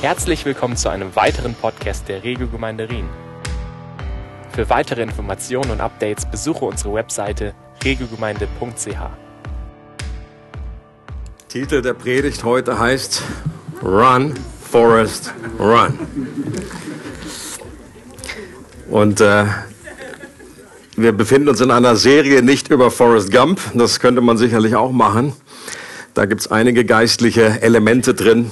Herzlich willkommen zu einem weiteren Podcast der Regelgemeinde Rien. Für weitere Informationen und Updates besuche unsere Webseite regelgemeinde.ch. Titel der Predigt heute heißt Run, Forest, Run. Und äh, wir befinden uns in einer Serie nicht über Forrest Gump, das könnte man sicherlich auch machen. Da gibt es einige geistliche Elemente drin,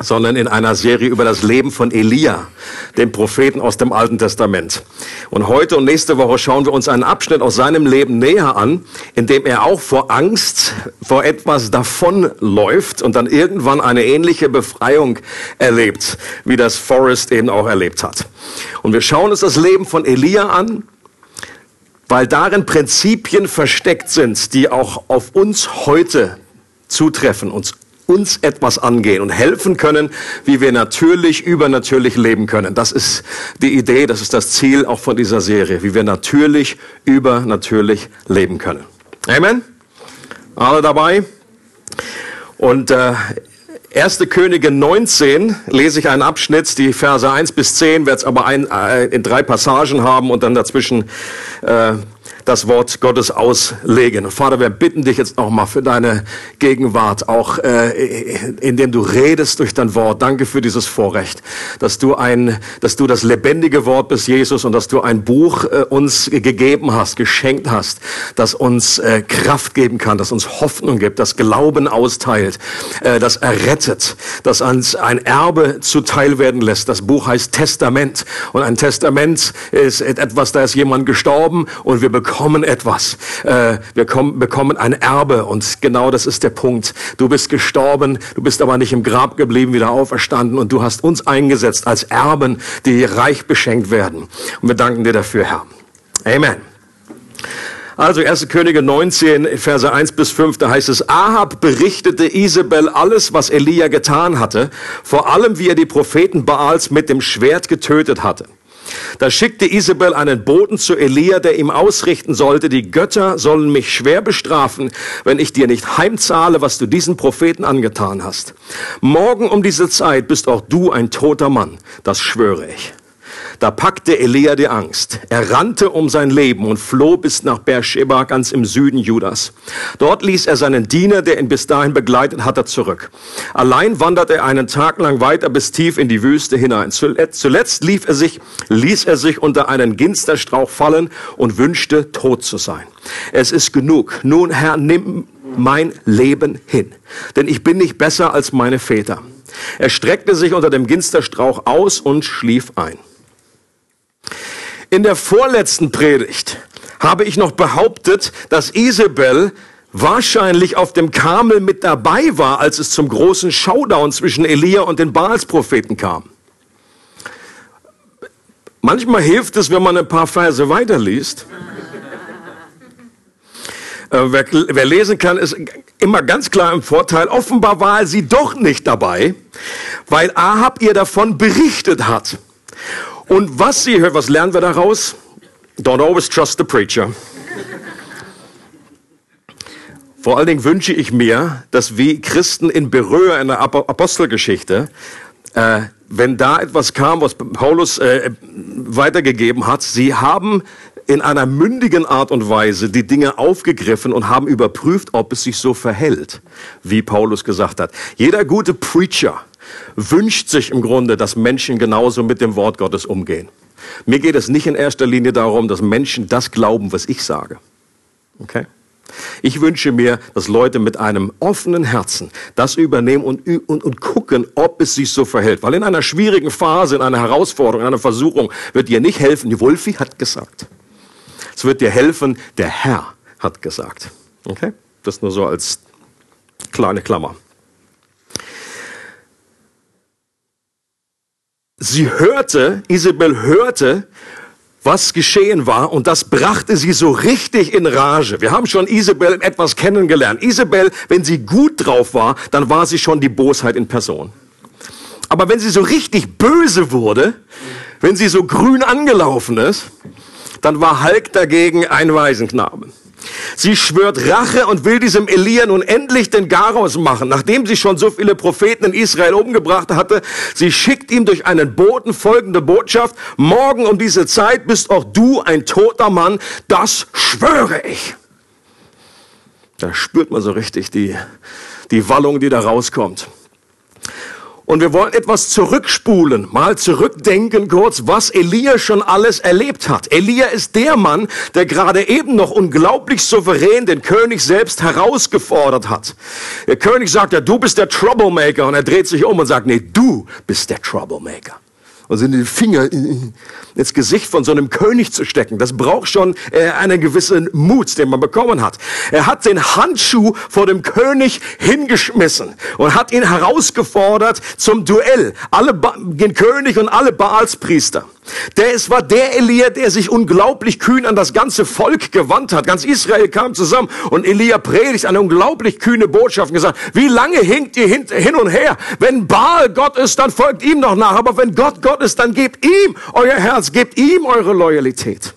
sondern in einer Serie über das Leben von Elia, dem Propheten aus dem Alten Testament. Und heute und nächste Woche schauen wir uns einen Abschnitt aus seinem Leben näher an, in dem er auch vor Angst vor etwas davonläuft und dann irgendwann eine ähnliche Befreiung erlebt, wie das Forrest eben auch erlebt hat. Und wir schauen uns das Leben von Elia an, weil darin Prinzipien versteckt sind, die auch auf uns heute zutreffen, uns uns etwas angehen und helfen können, wie wir natürlich, übernatürlich leben können. Das ist die Idee, das ist das Ziel auch von dieser Serie, wie wir natürlich, übernatürlich leben können. Amen? Alle dabei? Und äh, 1. Könige 19 lese ich einen Abschnitt, die Verse 1 bis 10, werde es aber ein, äh, in drei Passagen haben und dann dazwischen äh, das Wort Gottes auslegen. Vater, wir bitten dich jetzt nochmal für deine Gegenwart, auch äh, indem du redest durch dein Wort. Danke für dieses Vorrecht, dass du ein, dass du das lebendige Wort bist, Jesus, und dass du ein Buch äh, uns gegeben hast, geschenkt hast, das uns äh, Kraft geben kann, das uns Hoffnung gibt, das Glauben austeilt, äh, das errettet, das uns ein Erbe zuteil werden lässt. Das Buch heißt Testament. Und ein Testament ist etwas, da ist jemand gestorben und wir bekommen bekommen etwas. Äh, wir kommen, bekommen ein Erbe und genau das ist der Punkt. Du bist gestorben, du bist aber nicht im Grab geblieben, wieder auferstanden und du hast uns eingesetzt als Erben, die reich beschenkt werden. Und wir danken dir dafür, Herr. Amen. Also 1. Könige 19, Verse 1 bis 5, da heißt es, Ahab berichtete Isabel alles, was Elia getan hatte, vor allem wie er die Propheten Baals mit dem Schwert getötet hatte. Da schickte Isabel einen Boten zu Elia, der ihm ausrichten sollte, die Götter sollen mich schwer bestrafen, wenn ich dir nicht heimzahle, was du diesen Propheten angetan hast. Morgen um diese Zeit bist auch du ein toter Mann, das schwöre ich. Da packte Elia die Angst. Er rannte um sein Leben und floh bis nach Beersheba, ganz im Süden Judas. Dort ließ er seinen Diener, der ihn bis dahin begleitet hatte, zurück. Allein wanderte er einen Tag lang weiter bis tief in die Wüste hinein. Zuletzt lief er sich, ließ er sich unter einen Ginsterstrauch fallen und wünschte, tot zu sein. Es ist genug. Nun, Herr, nimm mein Leben hin, denn ich bin nicht besser als meine Väter. Er streckte sich unter dem Ginsterstrauch aus und schlief ein. In der vorletzten Predigt habe ich noch behauptet, dass Isabel wahrscheinlich auf dem Kamel mit dabei war, als es zum großen Showdown zwischen Elia und den Baalspropheten kam. Manchmal hilft es, wenn man ein paar Verse weiterliest. Äh, wer, wer, lesen kann, ist immer ganz klar im Vorteil. Offenbar war sie doch nicht dabei, weil Ahab ihr davon berichtet hat. Und was sie hört, was lernen wir daraus? Don't always trust the preacher. Vor allen Dingen wünsche ich mir, dass wie Christen in Berühr in der Apostelgeschichte, äh, wenn da etwas kam, was Paulus äh, weitergegeben hat, sie haben in einer mündigen Art und Weise die Dinge aufgegriffen und haben überprüft, ob es sich so verhält, wie Paulus gesagt hat. Jeder gute Preacher wünscht sich im Grunde, dass Menschen genauso mit dem Wort Gottes umgehen. Mir geht es nicht in erster Linie darum, dass Menschen das glauben, was ich sage. Okay? Ich wünsche mir, dass Leute mit einem offenen Herzen das übernehmen und, und, und gucken, ob es sich so verhält. Weil in einer schwierigen Phase, in einer Herausforderung, in einer Versuchung wird dir nicht helfen, die Wolfi hat gesagt. Es wird dir helfen, der Herr hat gesagt. Okay? Das nur so als kleine Klammer. Sie hörte, Isabel hörte, was geschehen war und das brachte sie so richtig in Rage. Wir haben schon Isabel etwas kennengelernt. Isabel, wenn sie gut drauf war, dann war sie schon die Bosheit in Person. Aber wenn sie so richtig böse wurde, wenn sie so grün angelaufen ist, dann war Hulk dagegen ein Waisenknabe. Sie schwört Rache und will diesem Elia nun endlich den Garaus machen, nachdem sie schon so viele Propheten in Israel umgebracht hatte. Sie schickt ihm durch einen Boten folgende Botschaft. Morgen um diese Zeit bist auch du ein toter Mann. Das schwöre ich. Da spürt man so richtig die, die Wallung, die da rauskommt. Und wir wollen etwas zurückspulen, mal zurückdenken kurz, was Elia schon alles erlebt hat. Elia ist der Mann, der gerade eben noch unglaublich souverän den König selbst herausgefordert hat. Der König sagt ja, du bist der Troublemaker. Und er dreht sich um und sagt, nee, du bist der Troublemaker sind den Finger ins Gesicht von so einem König zu stecken. Das braucht schon äh, einen gewissen Mut, den man bekommen hat. Er hat den Handschuh vor dem König hingeschmissen und hat ihn herausgefordert zum Duell. Alle ba den König und alle Baalspriester. Der es war der Elia, der sich unglaublich kühn an das ganze Volk gewandt hat. Ganz Israel kam zusammen und Elia predigt eine unglaublich kühne Botschaft und gesagt, wie lange hinkt ihr hin und her? Wenn Baal Gott ist, dann folgt ihm noch nach. Aber wenn Gott Gott ist, dann gebt ihm euer Herz, gebt ihm eure Loyalität.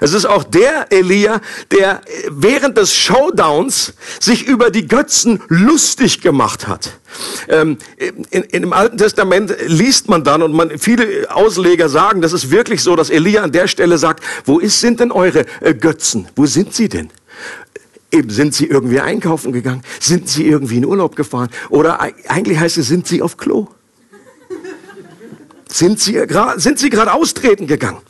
Es ist auch der Elia, der während des Showdowns sich über die Götzen lustig gemacht hat. Ähm, in, in, Im Alten Testament liest man dann und man, viele Ausleger sagen, das ist wirklich so, dass Elia an der Stelle sagt, wo ist, sind denn eure äh, Götzen? Wo sind sie denn? Eben sind sie irgendwie einkaufen gegangen? Sind sie irgendwie in Urlaub gefahren? Oder eigentlich heißt es, sind sie auf Klo? Sind sie gerade sind sie gerade austreten gegangen.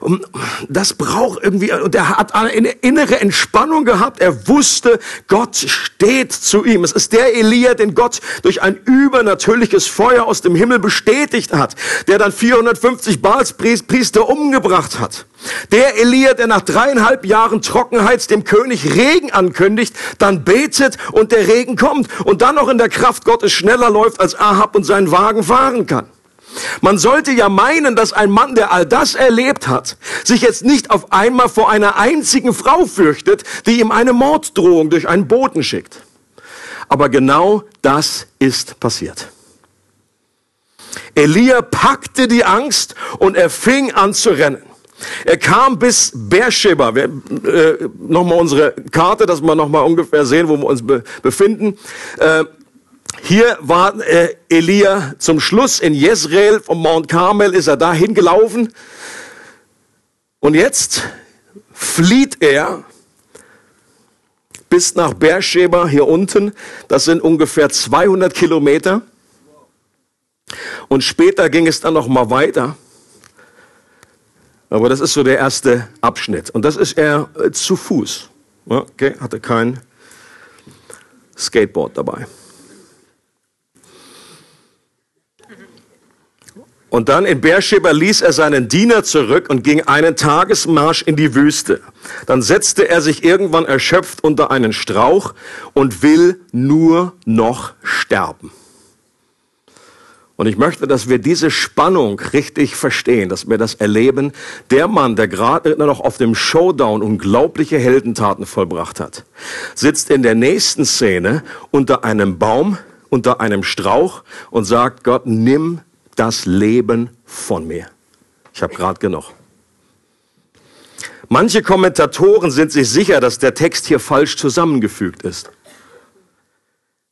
Und das braucht irgendwie und er hat eine innere Entspannung gehabt. Er wusste, Gott steht zu ihm. Es ist der Elia, den Gott durch ein übernatürliches Feuer aus dem Himmel bestätigt hat, der dann 450 Baalspriester umgebracht hat. Der Elia, der nach dreieinhalb Jahren Trockenheit dem König Regen ankündigt, dann betet und der Regen kommt und dann noch in der Kraft Gottes schneller läuft, als Ahab und sein Wagen fahren kann. Man sollte ja meinen, dass ein Mann, der all das erlebt hat, sich jetzt nicht auf einmal vor einer einzigen Frau fürchtet, die ihm eine Morddrohung durch einen Boten schickt. Aber genau das ist passiert. Elia packte die Angst und er fing an zu rennen. Er kam bis Beersheba. äh, nochmal unsere Karte, dass wir nochmal ungefähr sehen, wo wir uns be befinden. Äh, hier war äh, Elia zum Schluss in Jezreel vom Mount Carmel, ist er da hingelaufen. Und jetzt flieht er bis nach Beersheba hier unten. Das sind ungefähr 200 Kilometer. Und später ging es dann noch mal weiter. Aber das ist so der erste Abschnitt. Und das ist er äh, zu Fuß. Okay, hatte kein Skateboard dabei. Und dann in Beersheba ließ er seinen Diener zurück und ging einen Tagesmarsch in die Wüste. Dann setzte er sich irgendwann erschöpft unter einen Strauch und will nur noch sterben. Und ich möchte, dass wir diese Spannung richtig verstehen, dass wir das erleben. Der Mann, der gerade noch auf dem Showdown unglaubliche Heldentaten vollbracht hat, sitzt in der nächsten Szene unter einem Baum, unter einem Strauch und sagt, Gott, nimm das Leben von mir. Ich habe gerade genug. Manche Kommentatoren sind sich sicher, dass der Text hier falsch zusammengefügt ist.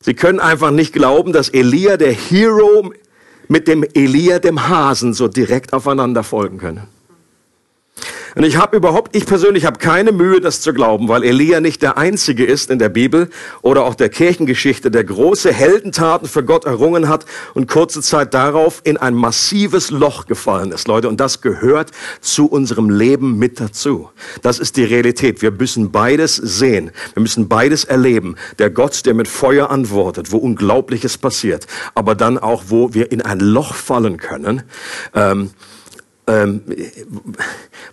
Sie können einfach nicht glauben, dass Elia, der Hero, mit dem Elia, dem Hasen, so direkt aufeinander folgen können. Und ich habe überhaupt, ich persönlich habe keine Mühe, das zu glauben, weil Elia nicht der Einzige ist in der Bibel oder auch der Kirchengeschichte, der große Heldentaten für Gott errungen hat und kurze Zeit darauf in ein massives Loch gefallen ist, Leute. Und das gehört zu unserem Leben mit dazu. Das ist die Realität. Wir müssen beides sehen. Wir müssen beides erleben. Der Gott, der mit Feuer antwortet, wo Unglaubliches passiert, aber dann auch, wo wir in ein Loch fallen können. Ähm, ähm,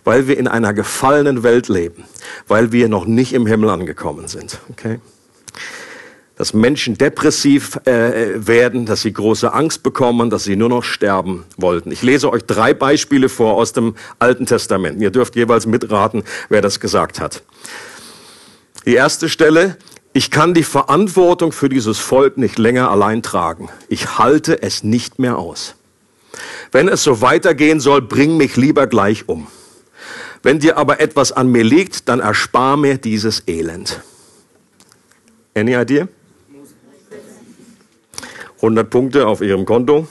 weil wir in einer gefallenen Welt leben, weil wir noch nicht im Himmel angekommen sind. Okay? Dass Menschen depressiv äh, werden, dass sie große Angst bekommen, dass sie nur noch sterben wollten. Ich lese euch drei Beispiele vor aus dem Alten Testament. Ihr dürft jeweils mitraten, wer das gesagt hat. Die erste Stelle, ich kann die Verantwortung für dieses Volk nicht länger allein tragen. Ich halte es nicht mehr aus. Wenn es so weitergehen soll, bring mich lieber gleich um. Wenn dir aber etwas an mir liegt, dann erspar mir dieses Elend. Any idea? 100 Punkte auf ihrem Konto.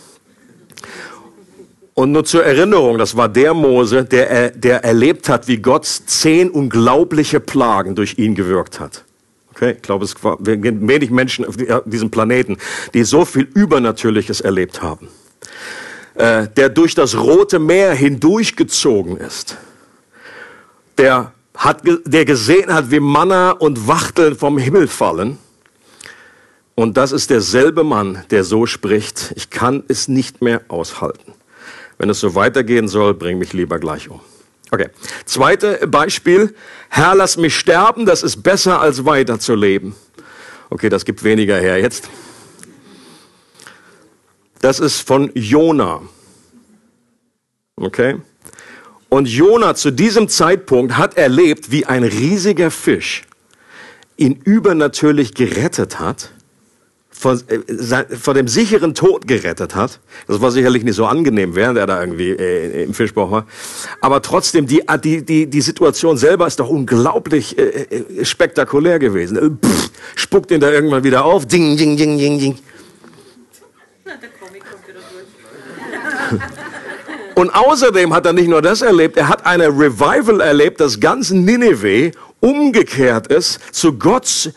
Und nur zur Erinnerung, das war der Mose, der, der erlebt hat, wie Gott zehn unglaubliche Plagen durch ihn gewirkt hat. Okay, ich glaube, es gibt wenig Menschen auf diesem Planeten, die so viel Übernatürliches erlebt haben. Äh, der durch das Rote Meer hindurchgezogen ist. Der, hat, der gesehen hat, wie Manna und Wachteln vom Himmel fallen. Und das ist derselbe Mann, der so spricht, ich kann es nicht mehr aushalten. Wenn es so weitergehen soll, bring mich lieber gleich um. Okay. Zweite Beispiel. Herr, lass mich sterben, das ist besser als weiterzuleben. Okay, das gibt weniger her jetzt. Das ist von Jona. Okay? Und Jona zu diesem Zeitpunkt hat erlebt, wie ein riesiger Fisch ihn übernatürlich gerettet hat vor, äh, vor dem sicheren Tod gerettet hat. Das war sicherlich nicht so angenehm, während er da irgendwie äh, im Fischbauch war. Aber trotzdem, die, die, die, die Situation selber ist doch unglaublich äh, äh spektakulär gewesen. Äh, pff, spuckt ihn da irgendwann wieder auf. Ding, ding, ding, ding, ding. Und außerdem hat er nicht nur das erlebt, er hat eine Revival erlebt, das ganz Nineveh umgekehrt ist zu Gottes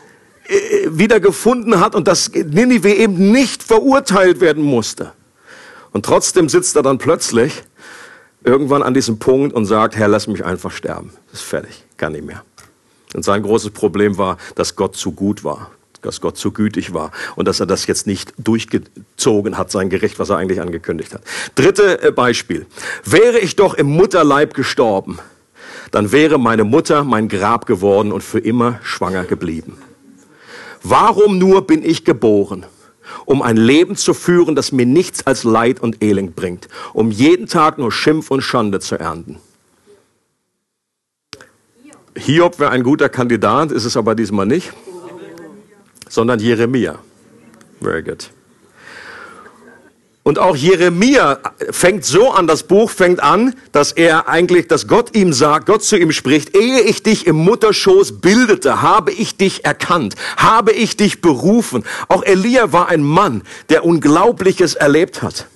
äh, wiedergefunden hat und dass Ninive eben nicht verurteilt werden musste. Und trotzdem sitzt er dann plötzlich irgendwann an diesem Punkt und sagt, Herr, lass mich einfach sterben. Das ist fertig, kann nicht mehr. Und sein großes Problem war, dass Gott zu gut war, dass Gott zu gütig war und dass er das jetzt nicht durchgezogen hat, sein Gericht, was er eigentlich angekündigt hat. Dritte äh, Beispiel. Wäre ich doch im Mutterleib gestorben, dann wäre meine Mutter mein Grab geworden und für immer schwanger geblieben. Warum nur bin ich geboren? Um ein Leben zu führen, das mir nichts als Leid und Elend bringt, um jeden Tag nur Schimpf und Schande zu ernten. Hiob wäre ein guter Kandidat, ist es aber diesmal nicht, sondern Jeremia. Very good. Und auch Jeremia fängt so an, das Buch fängt an, dass er eigentlich, dass Gott ihm sagt, Gott zu ihm spricht, ehe ich dich im Mutterschoß bildete, habe ich dich erkannt, habe ich dich berufen. Auch Elia war ein Mann, der Unglaubliches erlebt hat.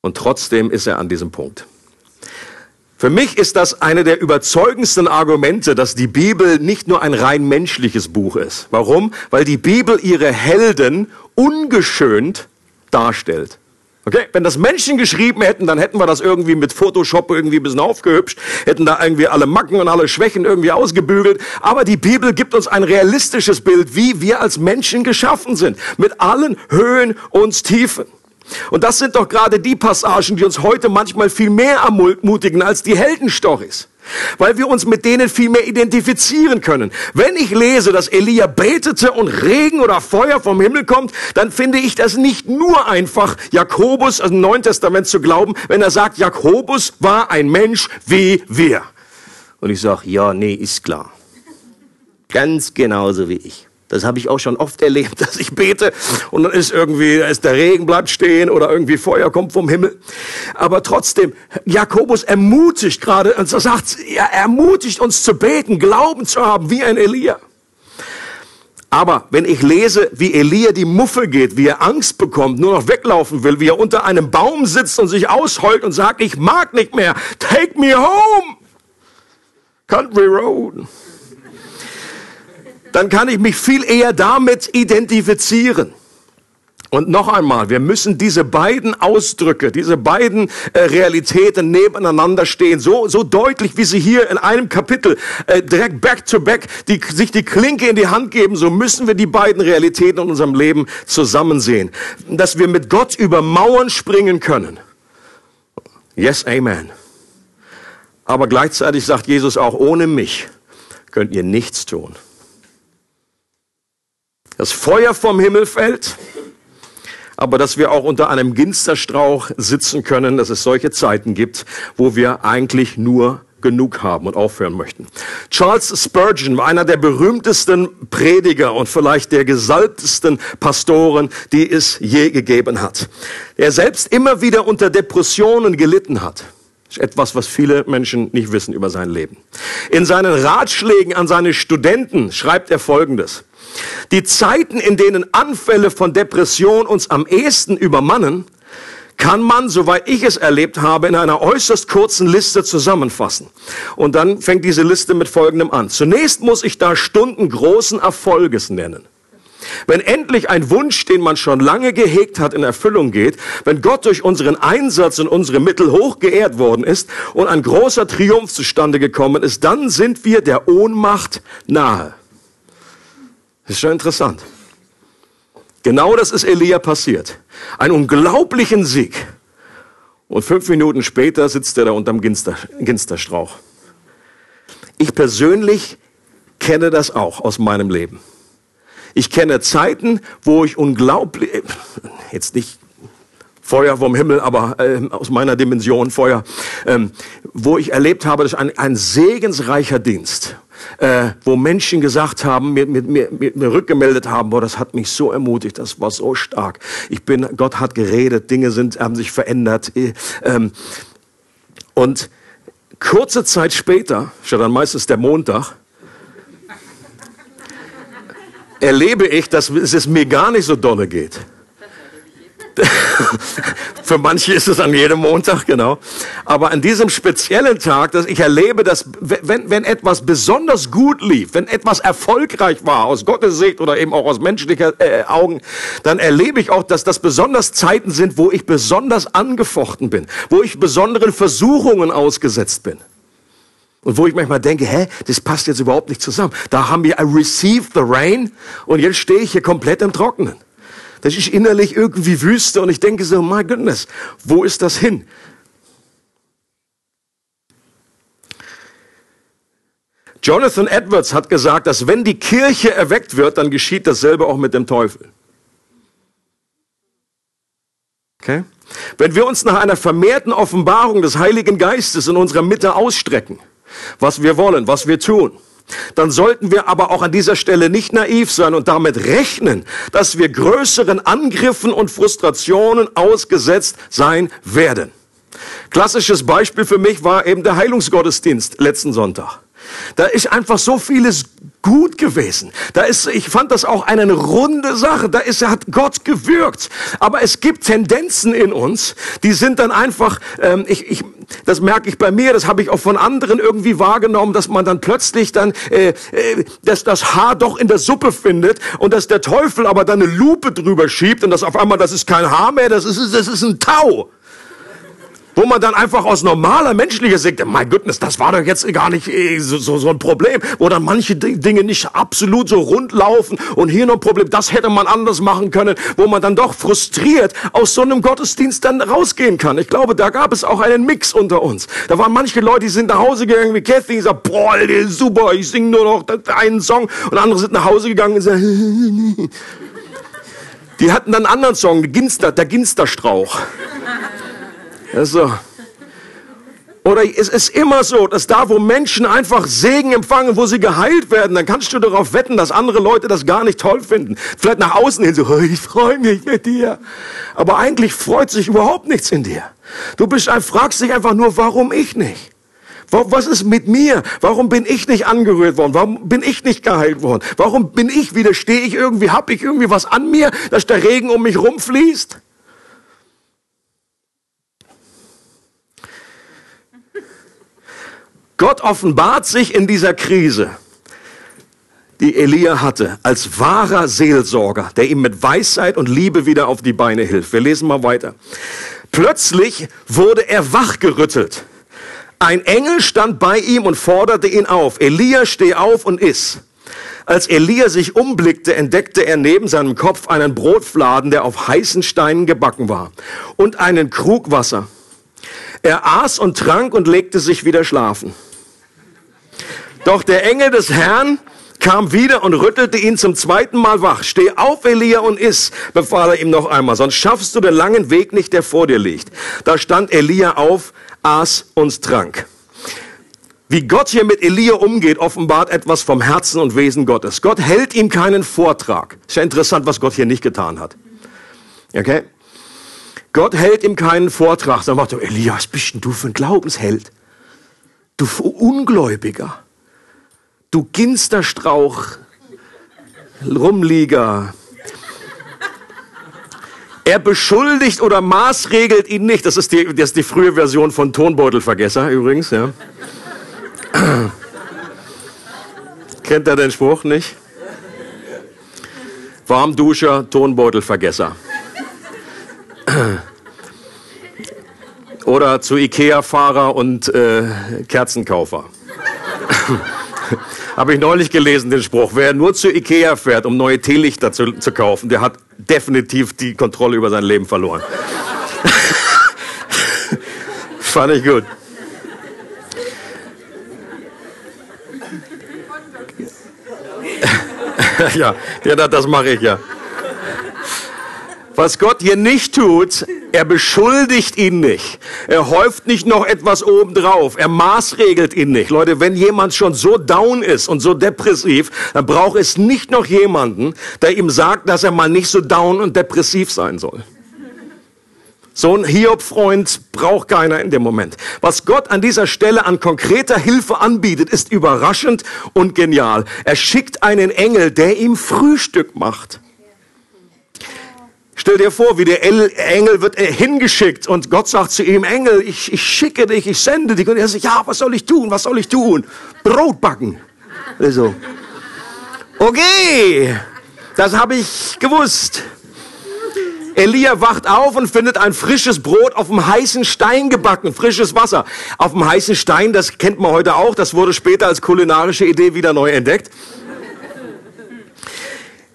Und trotzdem ist er an diesem Punkt. Für mich ist das eine der überzeugendsten Argumente, dass die Bibel nicht nur ein rein menschliches Buch ist. Warum? Weil die Bibel ihre Helden ungeschönt darstellt. Okay, wenn das Menschen geschrieben hätten, dann hätten wir das irgendwie mit Photoshop irgendwie ein bisschen aufgehübscht, hätten da irgendwie alle Macken und alle Schwächen irgendwie ausgebügelt. Aber die Bibel gibt uns ein realistisches Bild, wie wir als Menschen geschaffen sind, mit allen Höhen und Tiefen. Und das sind doch gerade die Passagen, die uns heute manchmal viel mehr ermutigen als die Heldenstories. Weil wir uns mit denen viel mehr identifizieren können. Wenn ich lese, dass Elia betete und Regen oder Feuer vom Himmel kommt, dann finde ich das nicht nur einfach, Jakobus aus dem Neuen Testament zu glauben, wenn er sagt, Jakobus war ein Mensch wie wir. Und ich sage, ja, nee, ist klar. Ganz genauso wie ich. Das habe ich auch schon oft erlebt, dass ich bete und dann ist irgendwie, da ist der Regen bleibt stehen oder irgendwie Feuer kommt vom Himmel. Aber trotzdem, Jakobus ermutigt gerade, und er sagt, er ermutigt uns zu beten, Glauben zu haben, wie ein Elia. Aber wenn ich lese, wie Elia die Muffe geht, wie er Angst bekommt, nur noch weglaufen will, wie er unter einem Baum sitzt und sich ausheult und sagt, ich mag nicht mehr, take me home, country road dann kann ich mich viel eher damit identifizieren. Und noch einmal, wir müssen diese beiden Ausdrücke, diese beiden äh, Realitäten nebeneinander stehen, so, so deutlich, wie sie hier in einem Kapitel äh, direkt back to back die, sich die Klinke in die Hand geben, so müssen wir die beiden Realitäten in unserem Leben zusammen sehen. Dass wir mit Gott über Mauern springen können. Yes, amen. Aber gleichzeitig sagt Jesus auch, ohne mich könnt ihr nichts tun das Feuer vom Himmel fällt, aber dass wir auch unter einem Ginsterstrauch sitzen können, dass es solche Zeiten gibt, wo wir eigentlich nur genug haben und aufhören möchten. Charles Spurgeon war einer der berühmtesten Prediger und vielleicht der gesalbtesten Pastoren, die es je gegeben hat. Er selbst immer wieder unter Depressionen gelitten hat. Ist etwas, was viele Menschen nicht wissen über sein Leben. In seinen Ratschlägen an seine Studenten schreibt er Folgendes. Die Zeiten, in denen Anfälle von Depression uns am ehesten übermannen, kann man, soweit ich es erlebt habe, in einer äußerst kurzen Liste zusammenfassen. Und dann fängt diese Liste mit Folgendem an. Zunächst muss ich da Stunden großen Erfolges nennen. Wenn endlich ein Wunsch, den man schon lange gehegt hat, in Erfüllung geht, wenn Gott durch unseren Einsatz und unsere Mittel hoch geehrt worden ist und ein großer Triumph zustande gekommen ist, dann sind wir der Ohnmacht nahe. Das ist schon interessant. Genau das ist Elia passiert. Einen unglaublichen Sieg. Und fünf Minuten später sitzt er da unterm Ginster, Ginsterstrauch. Ich persönlich kenne das auch aus meinem Leben. Ich kenne Zeiten, wo ich unglaublich, jetzt nicht Feuer vom Himmel, aber äh, aus meiner Dimension Feuer, ähm, wo ich erlebt habe, dass ein, ein segensreicher Dienst, äh, wo Menschen gesagt haben, mir, mir, mir, mir rückgemeldet haben, boah, das hat mich so ermutigt, das war so stark. Ich bin, Gott hat geredet, Dinge sind, haben sich verändert. Äh, ähm, und kurze Zeit später, schon dann meistens der Montag, erlebe ich, dass es mir gar nicht so dolle geht. Für manche ist es an jedem Montag, genau. Aber an diesem speziellen Tag, dass ich erlebe, dass wenn, wenn etwas besonders gut lief, wenn etwas erfolgreich war, aus Gottes Sicht oder eben auch aus menschlicher äh, Augen, dann erlebe ich auch, dass das besonders Zeiten sind, wo ich besonders angefochten bin, wo ich besonderen Versuchungen ausgesetzt bin. Und wo ich manchmal denke, hä, das passt jetzt überhaupt nicht zusammen. Da haben wir I received the rain und jetzt stehe ich hier komplett im Trockenen. Das ist innerlich irgendwie Wüste und ich denke so, my goodness, wo ist das hin? Jonathan Edwards hat gesagt, dass wenn die Kirche erweckt wird, dann geschieht dasselbe auch mit dem Teufel. Okay? Wenn wir uns nach einer vermehrten Offenbarung des Heiligen Geistes in unserer Mitte ausstrecken, was wir wollen, was wir tun, dann sollten wir aber auch an dieser Stelle nicht naiv sein und damit rechnen, dass wir größeren Angriffen und Frustrationen ausgesetzt sein werden. Klassisches Beispiel für mich war eben der Heilungsgottesdienst letzten Sonntag. Da ist einfach so vieles gut gewesen. Da ist, ich fand das auch eine runde Sache. Da ist, hat Gott gewirkt. Aber es gibt Tendenzen in uns, die sind dann einfach, ähm, ich, ich, das merke ich bei mir, das habe ich auch von anderen irgendwie wahrgenommen, dass man dann plötzlich dann, äh, äh, dass das Haar doch in der Suppe findet und dass der Teufel aber dann eine Lupe drüber schiebt und das auf einmal, das ist kein Haar mehr, das ist, das ist ein Tau wo man dann einfach aus normaler menschlicher Sicht, mein Goodness, das war doch jetzt gar nicht äh, so, so, so ein Problem, wo dann manche Dinge nicht absolut so rund laufen und hier noch ein Problem, das hätte man anders machen können, wo man dann doch frustriert aus so einem Gottesdienst dann rausgehen kann. Ich glaube, da gab es auch einen Mix unter uns. Da waren manche Leute, die sind nach Hause gegangen wie Kathy, die sagt, boah, super, ich singe nur noch einen Song und andere sind nach Hause gegangen und sagen, die hatten dann einen anderen Song, der Ginster, der Ginsterstrauch. Also, oder es ist immer so, dass da, wo Menschen einfach Segen empfangen, wo sie geheilt werden, dann kannst du darauf wetten, dass andere Leute das gar nicht toll finden. Vielleicht nach außen hin so, ich freue mich mit dir. Aber eigentlich freut sich überhaupt nichts in dir. Du bist, fragst dich einfach nur, warum ich nicht? Was ist mit mir? Warum bin ich nicht angerührt worden? Warum bin ich nicht geheilt worden? Warum bin ich wieder, stehe ich irgendwie, hab ich irgendwie was an mir, dass der Regen um mich rumfließt? Gott offenbart sich in dieser Krise, die Elia hatte, als wahrer Seelsorger, der ihm mit Weisheit und Liebe wieder auf die Beine hilft. Wir lesen mal weiter. Plötzlich wurde er wachgerüttelt. Ein Engel stand bei ihm und forderte ihn auf. Elia, steh auf und iss. Als Elia sich umblickte, entdeckte er neben seinem Kopf einen Brotfladen, der auf heißen Steinen gebacken war, und einen Krug Wasser. Er aß und trank und legte sich wieder schlafen. Doch der Engel des Herrn kam wieder und rüttelte ihn zum zweiten Mal wach. Steh auf, Elia, und iss, befahl er ihm noch einmal, sonst schaffst du den langen Weg nicht, der vor dir liegt. Da stand Elia auf, aß und trank. Wie Gott hier mit Elia umgeht, offenbart etwas vom Herzen und Wesen Gottes. Gott hält ihm keinen Vortrag. Ist ja interessant, was Gott hier nicht getan hat. Okay? Gott hält ihm keinen Vortrag. Dann macht er, Elia, was bist denn du für ein Glaubensheld? Du Ungläubiger. Du Ginsterstrauch, Rumlieger. Er beschuldigt oder maßregelt ihn nicht. Das ist die, das ist die frühe Version von Tonbeutelvergesser übrigens. Ja. Kennt er den Spruch nicht? Warmduscher, Tonbeutelvergesser. Oder zu Ikea-Fahrer und äh, Kerzenkaufer. Habe ich neulich gelesen, den Spruch. Wer nur zu Ikea fährt, um neue Teelichter zu, zu kaufen, der hat definitiv die Kontrolle über sein Leben verloren. Fand ich gut. ja, ja, das mache ich ja. Was Gott hier nicht tut, er beschuldigt ihn nicht. Er häuft nicht noch etwas obendrauf. Er maßregelt ihn nicht. Leute, wenn jemand schon so down ist und so depressiv, dann braucht es nicht noch jemanden, der ihm sagt, dass er mal nicht so down und depressiv sein soll. So ein Hiob-Freund braucht keiner in dem Moment. Was Gott an dieser Stelle an konkreter Hilfe anbietet, ist überraschend und genial. Er schickt einen Engel, der ihm Frühstück macht. Stell dir vor, wie der Engel wird hingeschickt und Gott sagt zu ihm, Engel, ich, ich schicke dich, ich sende dich. Und er sagt, ja, was soll ich tun, was soll ich tun? Brot backen. Also, okay, das habe ich gewusst. Elia wacht auf und findet ein frisches Brot auf dem heißen Stein gebacken, frisches Wasser. Auf dem heißen Stein, das kennt man heute auch, das wurde später als kulinarische Idee wieder neu entdeckt.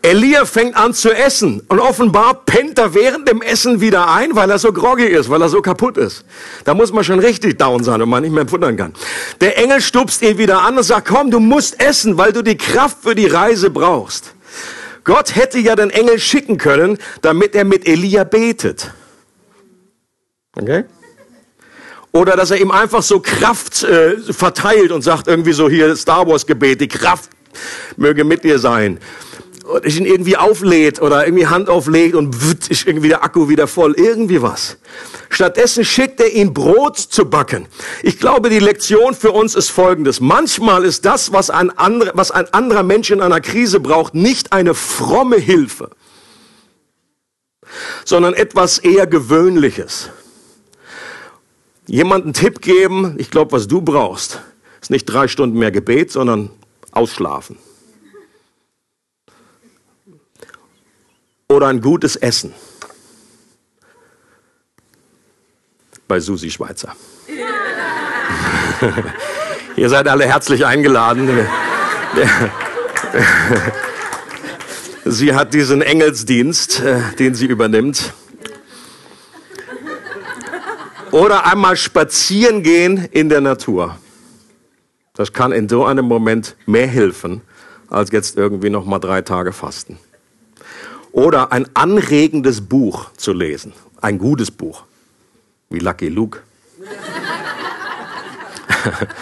Elia fängt an zu essen und offenbar pennt er während dem Essen wieder ein, weil er so groggy ist, weil er so kaputt ist. Da muss man schon richtig down sein, wenn man nicht mehr futtern kann. Der Engel stupst ihn wieder an und sagt, komm, du musst essen, weil du die Kraft für die Reise brauchst. Gott hätte ja den Engel schicken können, damit er mit Elia betet. Okay? Oder dass er ihm einfach so Kraft äh, verteilt und sagt irgendwie so hier Star Wars Gebet, die Kraft möge mit dir sein und ich ihn irgendwie auflädt oder irgendwie Hand auflegt und wut, ist irgendwie der Akku wieder voll, irgendwie was. Stattdessen schickt er ihn Brot zu backen. Ich glaube, die Lektion für uns ist folgendes. Manchmal ist das, was ein, anderer, was ein anderer Mensch in einer Krise braucht, nicht eine fromme Hilfe, sondern etwas eher Gewöhnliches. Jemanden Tipp geben, ich glaube, was du brauchst, ist nicht drei Stunden mehr Gebet, sondern ausschlafen. Oder ein gutes Essen. Bei Susi Schweizer. Ihr seid alle herzlich eingeladen. Sie hat diesen Engelsdienst, äh, den sie übernimmt. Oder einmal spazieren gehen in der Natur. Das kann in so einem Moment mehr helfen, als jetzt irgendwie noch mal drei Tage fasten oder ein anregendes Buch zu lesen. Ein gutes Buch. Wie Lucky Luke.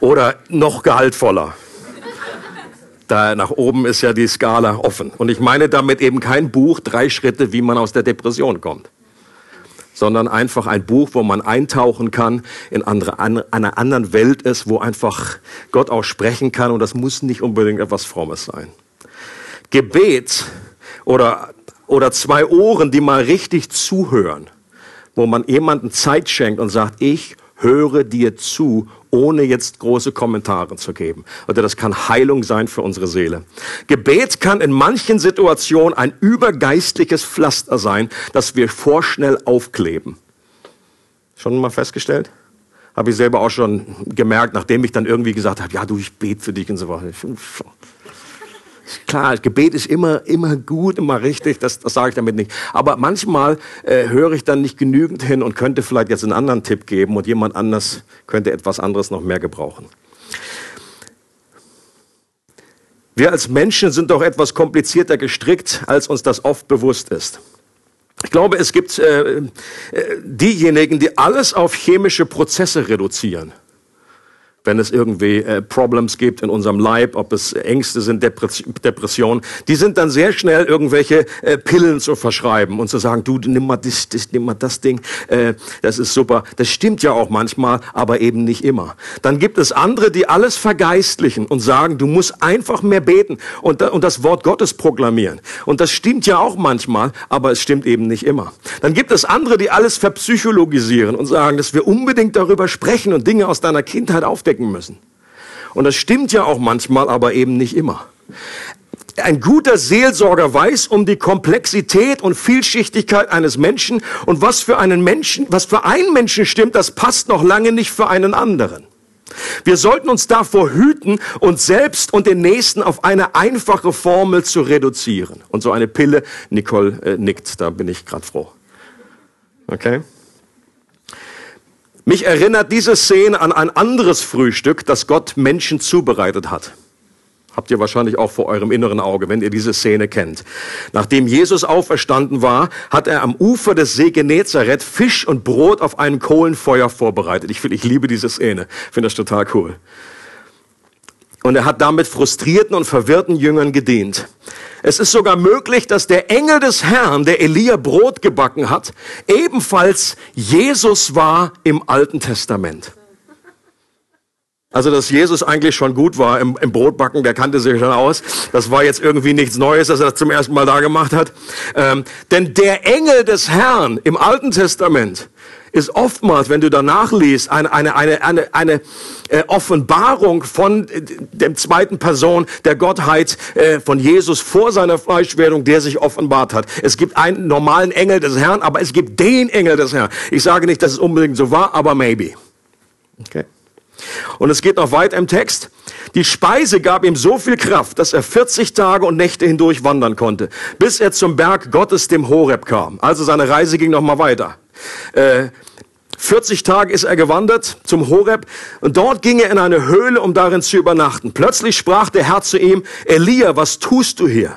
oder noch gehaltvoller. Da nach oben ist ja die Skala offen. Und ich meine damit eben kein Buch, drei Schritte, wie man aus der Depression kommt. Sondern einfach ein Buch, wo man eintauchen kann in andere, einer anderen Welt ist, wo einfach Gott auch sprechen kann. Und das muss nicht unbedingt etwas Frommes sein. Gebet oder, oder zwei Ohren, die mal richtig zuhören, wo man jemanden Zeit schenkt und sagt, ich höre dir zu, ohne jetzt große Kommentare zu geben. Oder das kann Heilung sein für unsere Seele. Gebet kann in manchen Situationen ein übergeistliches Pflaster sein, das wir vorschnell aufkleben. Schon mal festgestellt? Habe ich selber auch schon gemerkt, nachdem ich dann irgendwie gesagt habe, ja du, ich bete für dich und so weiter. Klar, Gebet ist immer, immer gut, immer richtig, das, das sage ich damit nicht. Aber manchmal äh, höre ich dann nicht genügend hin und könnte vielleicht jetzt einen anderen Tipp geben und jemand anders könnte etwas anderes noch mehr gebrauchen. Wir als Menschen sind doch etwas komplizierter gestrickt, als uns das oft bewusst ist. Ich glaube, es gibt äh, äh, diejenigen, die alles auf chemische Prozesse reduzieren wenn es irgendwie äh, Problems gibt in unserem Leib, ob es Ängste sind, Depressionen, die sind dann sehr schnell irgendwelche äh, Pillen zu verschreiben und zu sagen, du nimm mal das, das nimm mal das Ding, äh, das ist super. Das stimmt ja auch manchmal, aber eben nicht immer. Dann gibt es andere, die alles vergeistlichen und sagen, du musst einfach mehr beten und, und das Wort Gottes proklamieren. Und das stimmt ja auch manchmal, aber es stimmt eben nicht immer. Dann gibt es andere, die alles verpsychologisieren und sagen, dass wir unbedingt darüber sprechen und Dinge aus deiner Kindheit aufdecken stecken müssen. Und das stimmt ja auch manchmal, aber eben nicht immer. Ein guter Seelsorger weiß um die Komplexität und Vielschichtigkeit eines Menschen und was für einen Menschen, was für einen Menschen stimmt, das passt noch lange nicht für einen anderen. Wir sollten uns davor hüten, uns selbst und den Nächsten auf eine einfache Formel zu reduzieren. Und so eine Pille, Nicole äh, nickt, da bin ich gerade froh. Okay? Mich erinnert diese Szene an ein anderes Frühstück, das Gott Menschen zubereitet hat. Habt ihr wahrscheinlich auch vor eurem inneren Auge, wenn ihr diese Szene kennt. Nachdem Jesus auferstanden war, hat er am Ufer des See Genezareth Fisch und Brot auf einem Kohlenfeuer vorbereitet. Ich, finde, ich liebe diese Szene. Finde das total cool. Und er hat damit frustrierten und verwirrten Jüngern gedient. Es ist sogar möglich, dass der Engel des Herrn, der Elia Brot gebacken hat, ebenfalls Jesus war im Alten Testament. Also, dass Jesus eigentlich schon gut war im, im, Brotbacken, der kannte sich schon aus. Das war jetzt irgendwie nichts Neues, dass er das zum ersten Mal da gemacht hat. Ähm, denn der Engel des Herrn im Alten Testament ist oftmals, wenn du danach liest, eine, eine, eine, eine, eine äh, Offenbarung von äh, dem zweiten Person der Gottheit äh, von Jesus vor seiner Fleischwerdung, der sich offenbart hat. Es gibt einen normalen Engel des Herrn, aber es gibt den Engel des Herrn. Ich sage nicht, dass es unbedingt so war, aber maybe. Okay. Und es geht noch weiter im Text. Die Speise gab ihm so viel Kraft, dass er 40 Tage und Nächte hindurch wandern konnte, bis er zum Berg Gottes, dem Horeb, kam. Also seine Reise ging noch mal weiter. Äh, 40 Tage ist er gewandert zum Horeb und dort ging er in eine Höhle, um darin zu übernachten. Plötzlich sprach der Herr zu ihm, Elia, was tust du hier?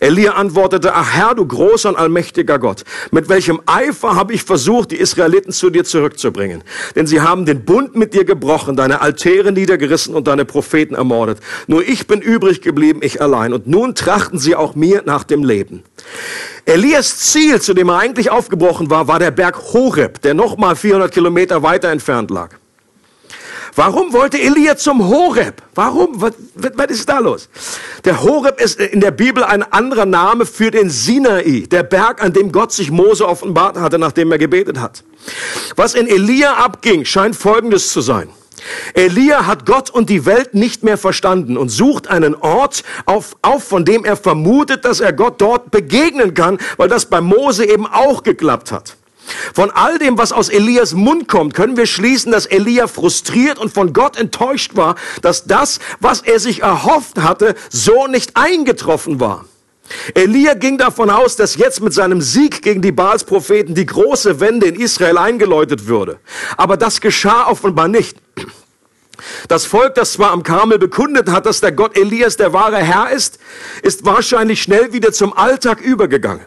Elia antwortete, ach Herr, du großer und allmächtiger Gott, mit welchem Eifer habe ich versucht, die Israeliten zu dir zurückzubringen? Denn sie haben den Bund mit dir gebrochen, deine Altäre niedergerissen und deine Propheten ermordet. Nur ich bin übrig geblieben, ich allein. Und nun trachten sie auch mir nach dem Leben. Elias Ziel, zu dem er eigentlich aufgebrochen war, war der Berg Horeb, der nochmal 400 Kilometer weiter entfernt lag. Warum wollte Elia zum Horeb? Warum? Was, was, ist da los? Der Horeb ist in der Bibel ein anderer Name für den Sinai, der Berg, an dem Gott sich Mose offenbart hatte, nachdem er gebetet hat. Was in Elia abging, scheint Folgendes zu sein. Elia hat Gott und die Welt nicht mehr verstanden und sucht einen Ort auf, auf, von dem er vermutet, dass er Gott dort begegnen kann, weil das bei Mose eben auch geklappt hat. Von all dem, was aus Elias Mund kommt, können wir schließen, dass Elia frustriert und von Gott enttäuscht war, dass das, was er sich erhofft hatte, so nicht eingetroffen war. Elia ging davon aus, dass jetzt mit seinem Sieg gegen die Baalspropheten die große Wende in Israel eingeläutet würde. Aber das geschah offenbar nicht. Das Volk, das zwar am Karmel bekundet hat, dass der Gott Elias der wahre Herr ist, ist wahrscheinlich schnell wieder zum Alltag übergegangen.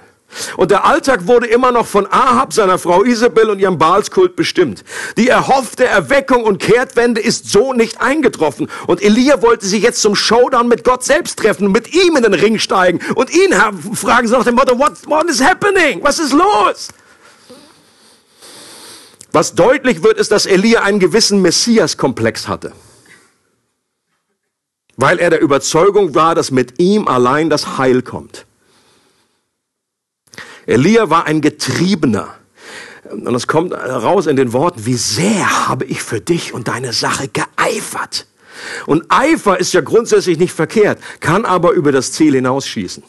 Und der Alltag wurde immer noch von Ahab, seiner Frau Isabel und ihrem Baalskult bestimmt. Die erhoffte Erweckung und Kehrtwende ist so nicht eingetroffen. Und Elia wollte sich jetzt zum Showdown mit Gott selbst treffen, mit ihm in den Ring steigen und ihn fragen so nach dem Motto, what, what is happening? Was ist los? Was deutlich wird, ist, dass Elia einen gewissen Messias-Komplex hatte. Weil er der Überzeugung war, dass mit ihm allein das Heil kommt. Elia war ein Getriebener. Und es kommt raus in den Worten, wie sehr habe ich für dich und deine Sache geeifert. Und Eifer ist ja grundsätzlich nicht verkehrt, kann aber über das Ziel hinausschießen.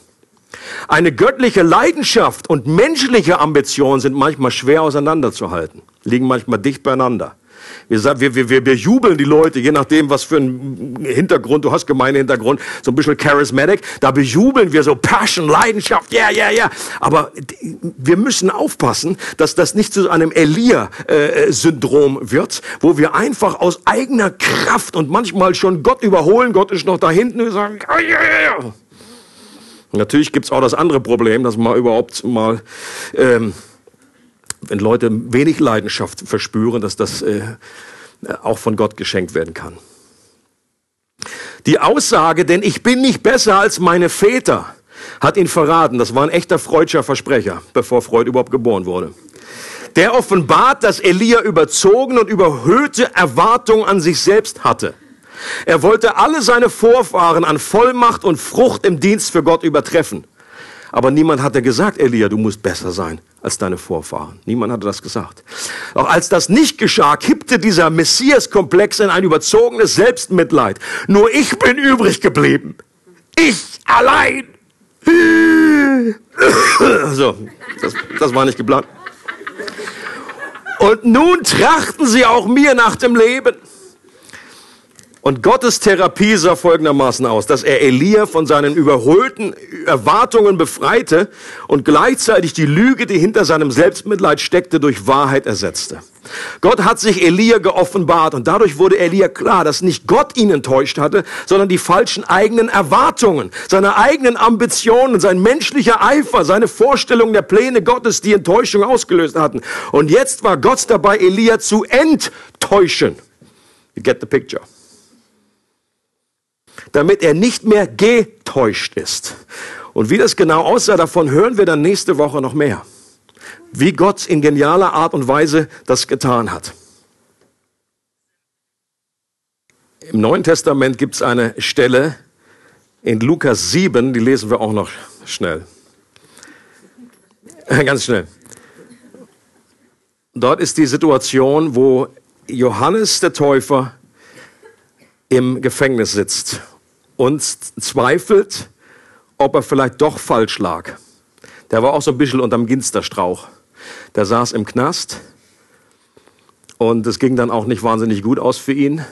Eine göttliche Leidenschaft und menschliche Ambition sind manchmal schwer auseinanderzuhalten, liegen manchmal dicht beieinander. Wir, wir, wir, wir bejubeln die Leute, je nachdem, was für einen Hintergrund du hast, Gemeindehintergrund, so ein bisschen charismatic. Da bejubeln wir so Passion, Leidenschaft, ja, ja, ja. Aber wir müssen aufpassen, dass das nicht zu einem Elia-Syndrom äh, wird, wo wir einfach aus eigener Kraft und manchmal schon Gott überholen, Gott ist noch da hinten, wir sagen, ja, ja, ja. Natürlich gibt's auch das andere Problem, dass man überhaupt mal, ähm, wenn Leute wenig Leidenschaft verspüren, dass das äh, auch von Gott geschenkt werden kann. Die Aussage, denn ich bin nicht besser als meine Väter, hat ihn verraten. Das war ein echter freudscher Versprecher, bevor Freud überhaupt geboren wurde. Der offenbart, dass Elia überzogen und überhöhte Erwartungen an sich selbst hatte. Er wollte alle seine Vorfahren an Vollmacht und Frucht im Dienst für Gott übertreffen. Aber niemand hatte gesagt, Elia, du musst besser sein als deine Vorfahren. Niemand hatte das gesagt. Doch als das nicht geschah, kippte dieser Messias-Komplex in ein überzogenes Selbstmitleid. Nur ich bin übrig geblieben. Ich allein. So, das, das war nicht geplant. Und nun trachten sie auch mir nach dem Leben. Und Gottes Therapie sah folgendermaßen aus, dass er Elia von seinen überholten Erwartungen befreite und gleichzeitig die Lüge, die hinter seinem Selbstmitleid steckte, durch Wahrheit ersetzte. Gott hat sich Elia geoffenbart und dadurch wurde Elia klar, dass nicht Gott ihn enttäuscht hatte, sondern die falschen eigenen Erwartungen, seine eigenen Ambitionen, sein menschlicher Eifer, seine Vorstellungen der Pläne Gottes, die Enttäuschung ausgelöst hatten. Und jetzt war Gott dabei, Elia zu enttäuschen. You get the picture damit er nicht mehr getäuscht ist. Und wie das genau aussah, davon hören wir dann nächste Woche noch mehr. Wie Gott in genialer Art und Weise das getan hat. Im Neuen Testament gibt es eine Stelle in Lukas 7, die lesen wir auch noch schnell. Ganz schnell. Dort ist die Situation, wo Johannes der Täufer im Gefängnis sitzt und zweifelt, ob er vielleicht doch falsch lag. Der war auch so ein bisschen unterm Ginsterstrauch. Der saß im Knast und es ging dann auch nicht wahnsinnig gut aus für ihn.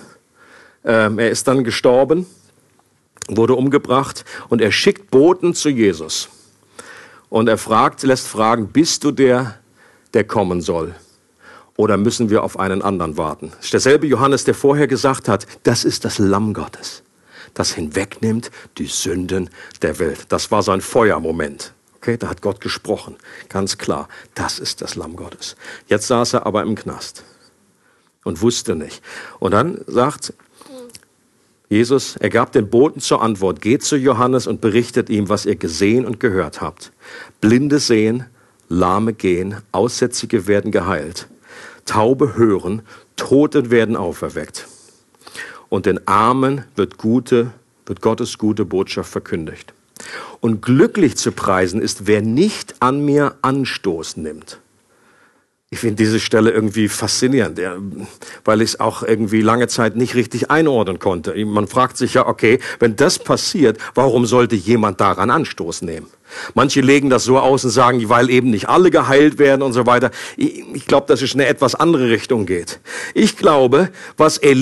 Ähm, er ist dann gestorben, wurde umgebracht und er schickt Boten zu Jesus. Und er fragt, lässt fragen, bist du der, der kommen soll? Oder müssen wir auf einen anderen warten? Das ist derselbe Johannes, der vorher gesagt hat, das ist das Lamm Gottes das hinwegnimmt die Sünden der Welt. Das war sein Feuermoment. Okay, da hat Gott gesprochen. Ganz klar, das ist das Lamm Gottes. Jetzt saß er aber im Knast und wusste nicht. Und dann sagt Jesus, er gab den Boten zur Antwort, geht zu Johannes und berichtet ihm, was ihr gesehen und gehört habt. Blinde sehen, Lahme gehen, Aussätzige werden geheilt, Taube hören, Tote werden auferweckt und den Armen wird gute, wird Gottes gute Botschaft verkündigt. Und glücklich zu preisen ist, wer nicht an mir Anstoß nimmt. Ich finde diese Stelle irgendwie faszinierend, weil ich es auch irgendwie lange Zeit nicht richtig einordnen konnte. Man fragt sich ja, okay, wenn das passiert, warum sollte jemand daran Anstoß nehmen? Manche legen das so aus und sagen, weil eben nicht alle geheilt werden und so weiter. Ich, glaube, dass es in eine etwas andere Richtung geht. Ich glaube, was El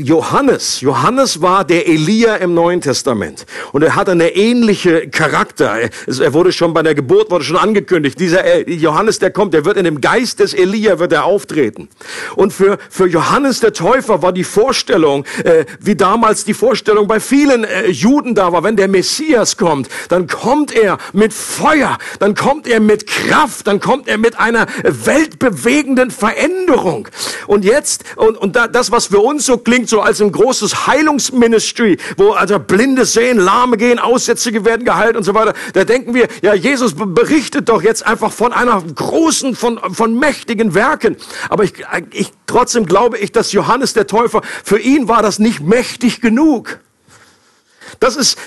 Johannes, Johannes war der Elia im Neuen Testament und er hat eine ähnliche Charakter. Er wurde schon bei der Geburt wurde schon angekündigt. Dieser Johannes, der kommt, der wird in dem Geist des Elia wird er auftreten. Und für für Johannes der Täufer war die Vorstellung, äh, wie damals die Vorstellung bei vielen äh, Juden da war, wenn der Messias kommt, dann kommt er mit Feuer, dann kommt er mit Kraft, dann kommt er mit einer weltbewegenden Veränderung. Und jetzt, und, und da, das, was für uns so klingt, so als ein großes Heilungsministry, wo also Blinde sehen, Lahme gehen, Aussätzige werden geheilt und so weiter, da denken wir, ja, Jesus berichtet doch jetzt einfach von einer großen, von, von mächtigen Werken. Aber ich, ich, trotzdem glaube ich, dass Johannes der Täufer, für ihn war das nicht mächtig genug. Das ist,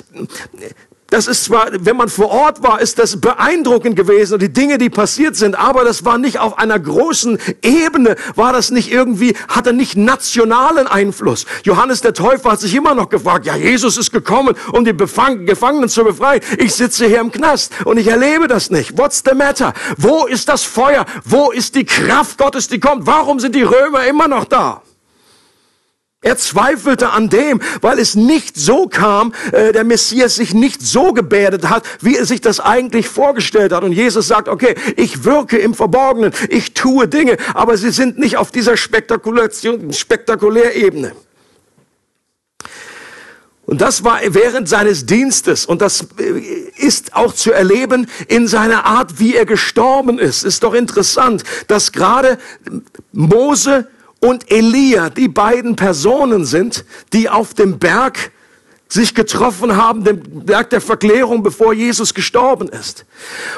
das ist zwar, wenn man vor Ort war, ist das beeindruckend gewesen und die Dinge, die passiert sind, aber das war nicht auf einer großen Ebene, war das nicht irgendwie, hatte nicht nationalen Einfluss. Johannes der Täufer hat sich immer noch gefragt, ja, Jesus ist gekommen, um die Gefangenen zu befreien. Ich sitze hier im Knast und ich erlebe das nicht. What's the matter? Wo ist das Feuer? Wo ist die Kraft Gottes, die kommt? Warum sind die Römer immer noch da? Er zweifelte an dem, weil es nicht so kam, äh, der Messias sich nicht so gebärdet hat, wie er sich das eigentlich vorgestellt hat. Und Jesus sagt, okay, ich wirke im Verborgenen, ich tue Dinge, aber sie sind nicht auf dieser Spektakulärebene. Und das war während seines Dienstes. Und das äh, ist auch zu erleben in seiner Art, wie er gestorben ist. Ist doch interessant, dass gerade Mose und Elia die beiden Personen sind, die auf dem Berg sich getroffen haben, dem Berg der Verklärung, bevor Jesus gestorben ist.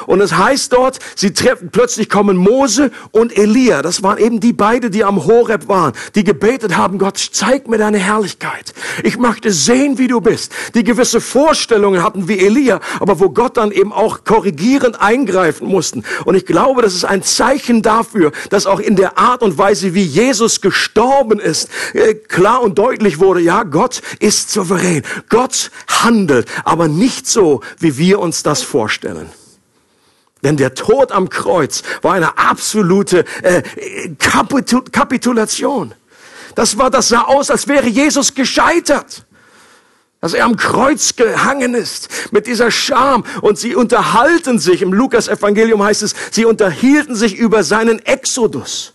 Und es heißt dort, sie treffen, plötzlich kommen Mose und Elia. Das waren eben die beiden, die am Horeb waren, die gebetet haben, Gott, zeig mir deine Herrlichkeit. Ich möchte sehen, wie du bist. Die gewisse Vorstellungen hatten wie Elia, aber wo Gott dann eben auch korrigierend eingreifen mussten. Und ich glaube, das ist ein Zeichen dafür, dass auch in der Art und Weise, wie Jesus gestorben ist, äh, klar und deutlich wurde, ja, Gott ist souverän. Gott handelt, aber nicht so, wie wir uns das vorstellen. Denn der Tod am Kreuz war eine absolute äh, Kapitul Kapitulation. Das war, das sah aus, als wäre Jesus gescheitert. Dass er am Kreuz gehangen ist mit dieser Scham. Und sie unterhalten sich, im Lukas-Evangelium heißt es, sie unterhielten sich über seinen Exodus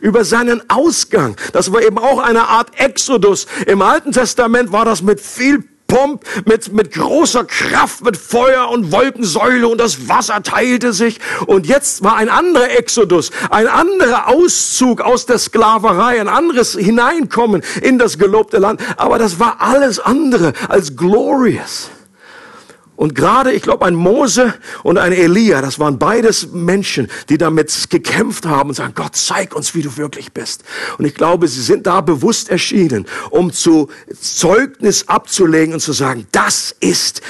über seinen Ausgang. Das war eben auch eine Art Exodus. Im Alten Testament war das mit viel Pomp, mit, mit großer Kraft, mit Feuer und Wolkensäule und das Wasser teilte sich. Und jetzt war ein anderer Exodus, ein anderer Auszug aus der Sklaverei, ein anderes Hineinkommen in das gelobte Land. Aber das war alles andere als glorious. Und gerade, ich glaube, ein Mose und ein Elia, das waren beides Menschen, die damit gekämpft haben und sagen, Gott, zeig uns, wie du wirklich bist. Und ich glaube, sie sind da bewusst erschienen, um zu Zeugnis abzulegen und zu sagen, das ist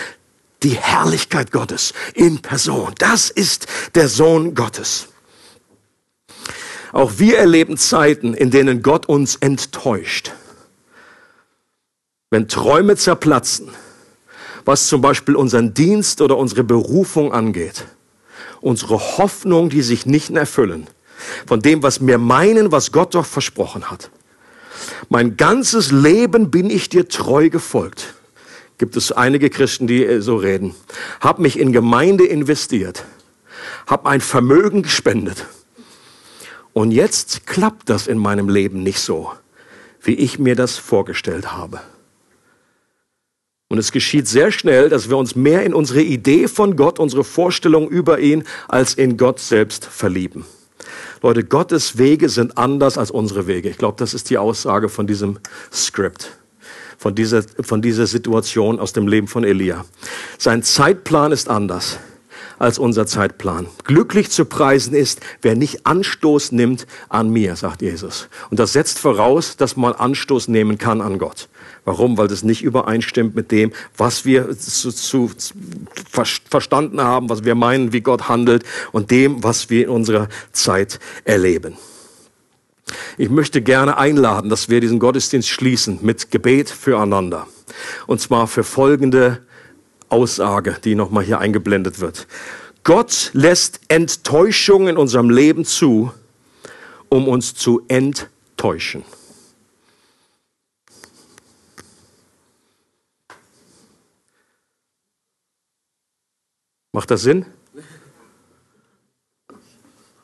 die Herrlichkeit Gottes in Person. Das ist der Sohn Gottes. Auch wir erleben Zeiten, in denen Gott uns enttäuscht. Wenn Träume zerplatzen, was zum Beispiel unseren Dienst oder unsere Berufung angeht. Unsere Hoffnung, die sich nicht erfüllen. Von dem, was wir meinen, was Gott doch versprochen hat. Mein ganzes Leben bin ich dir treu gefolgt. Gibt es einige Christen, die äh, so reden. Hab mich in Gemeinde investiert. Hab ein Vermögen gespendet. Und jetzt klappt das in meinem Leben nicht so, wie ich mir das vorgestellt habe. Und es geschieht sehr schnell, dass wir uns mehr in unsere Idee von Gott, unsere Vorstellung über ihn, als in Gott selbst verlieben. Leute, Gottes Wege sind anders als unsere Wege. Ich glaube, das ist die Aussage von diesem Skript, von dieser, von dieser Situation aus dem Leben von Elia. Sein Zeitplan ist anders als unser Zeitplan. Glücklich zu preisen ist, wer nicht Anstoß nimmt an mir, sagt Jesus. Und das setzt voraus, dass man Anstoß nehmen kann an Gott. Warum? Weil das nicht übereinstimmt mit dem, was wir zu, zu, verstanden haben, was wir meinen, wie Gott handelt und dem, was wir in unserer Zeit erleben. Ich möchte gerne einladen, dass wir diesen Gottesdienst schließen mit Gebet füreinander. Und zwar für folgende Aussage, die nochmal hier eingeblendet wird. Gott lässt Enttäuschung in unserem Leben zu, um uns zu enttäuschen. Macht das Sinn?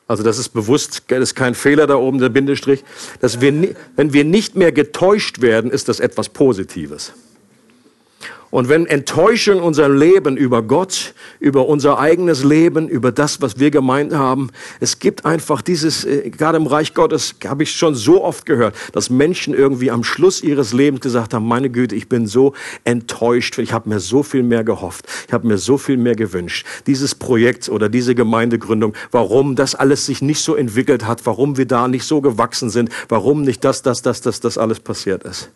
Also das ist bewusst, das ist kein Fehler da oben, der Bindestrich. Dass wir, wenn wir nicht mehr getäuscht werden, ist das etwas Positives. Und wenn Enttäuschung in unserem Leben über Gott, über unser eigenes Leben, über das, was wir gemeint haben, es gibt einfach dieses, äh, gerade im Reich Gottes habe ich schon so oft gehört, dass Menschen irgendwie am Schluss ihres Lebens gesagt haben, meine Güte, ich bin so enttäuscht, ich habe mir so viel mehr gehofft, ich habe mir so viel mehr gewünscht. Dieses Projekt oder diese Gemeindegründung, warum das alles sich nicht so entwickelt hat, warum wir da nicht so gewachsen sind, warum nicht das, das, das, das, das alles passiert ist.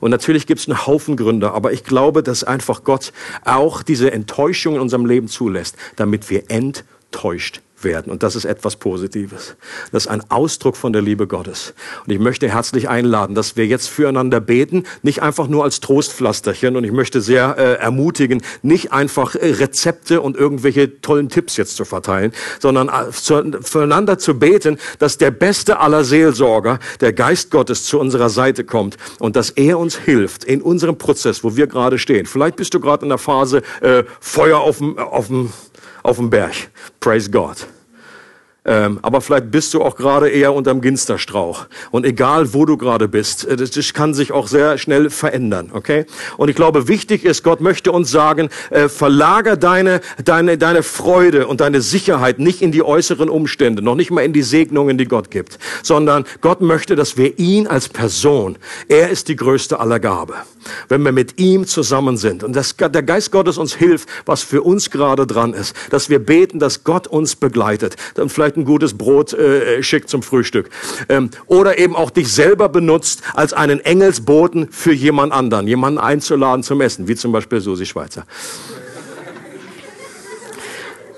Und natürlich gibt es einen Haufen Gründe, aber ich glaube, dass einfach Gott auch diese Enttäuschung in unserem Leben zulässt, damit wir enttäuscht werden. Und das ist etwas Positives. Das ist ein Ausdruck von der Liebe Gottes. Und ich möchte herzlich einladen, dass wir jetzt füreinander beten, nicht einfach nur als Trostpflasterchen. Und ich möchte sehr äh, ermutigen, nicht einfach äh, Rezepte und irgendwelche tollen Tipps jetzt zu verteilen, sondern äh, zu, füreinander zu beten, dass der beste aller Seelsorger, der Geist Gottes, zu unserer Seite kommt und dass er uns hilft in unserem Prozess, wo wir gerade stehen. Vielleicht bist du gerade in der Phase äh, Feuer auf dem, auf dem Berg. Praise God. Ähm, aber vielleicht bist du auch gerade eher unterm Ginsterstrauch. Und egal, wo du gerade bist, äh, das, das, kann sich auch sehr schnell verändern, okay? Und ich glaube, wichtig ist, Gott möchte uns sagen, äh, verlager deine, deine, deine Freude und deine Sicherheit nicht in die äußeren Umstände, noch nicht mal in die Segnungen, die Gott gibt, sondern Gott möchte, dass wir ihn als Person, er ist die größte aller Gabe. Wenn wir mit ihm zusammen sind und dass der Geist Gottes uns hilft, was für uns gerade dran ist, dass wir beten, dass Gott uns begleitet, dann vielleicht ein gutes Brot äh, schickt zum Frühstück. Ähm, oder eben auch dich selber benutzt als einen Engelsboten für jemand anderen, jemanden einzuladen zum Essen, wie zum Beispiel Susi Schweizer.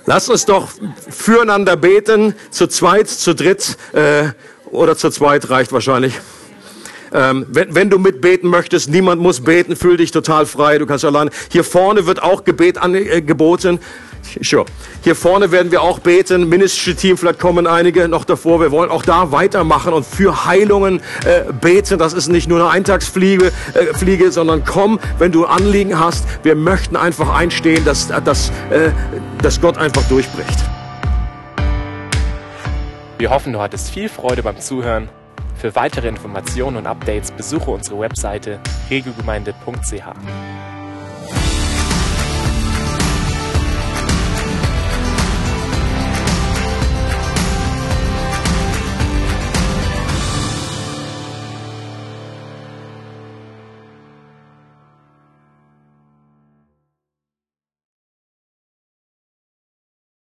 Lass uns doch füreinander beten, zu zweit, zu dritt äh, oder zu zweit reicht wahrscheinlich. Ähm, wenn, wenn, du mitbeten möchtest, niemand muss beten, fühl dich total frei, du kannst allein. Hier vorne wird auch Gebet angeboten. Äh, Sure. Hier vorne werden wir auch beten. Ministry Team, vielleicht kommen einige noch davor. Wir wollen auch da weitermachen und für Heilungen äh, beten. Das ist nicht nur eine Eintagsfliege, äh, Fliege, sondern komm, wenn du Anliegen hast. Wir möchten einfach einstehen, dass, dass, äh, dass Gott einfach durchbricht. Wir hoffen, du hattest viel Freude beim Zuhören. Für weitere Informationen und Updates besuche unsere Webseite regelgemeinde.ch.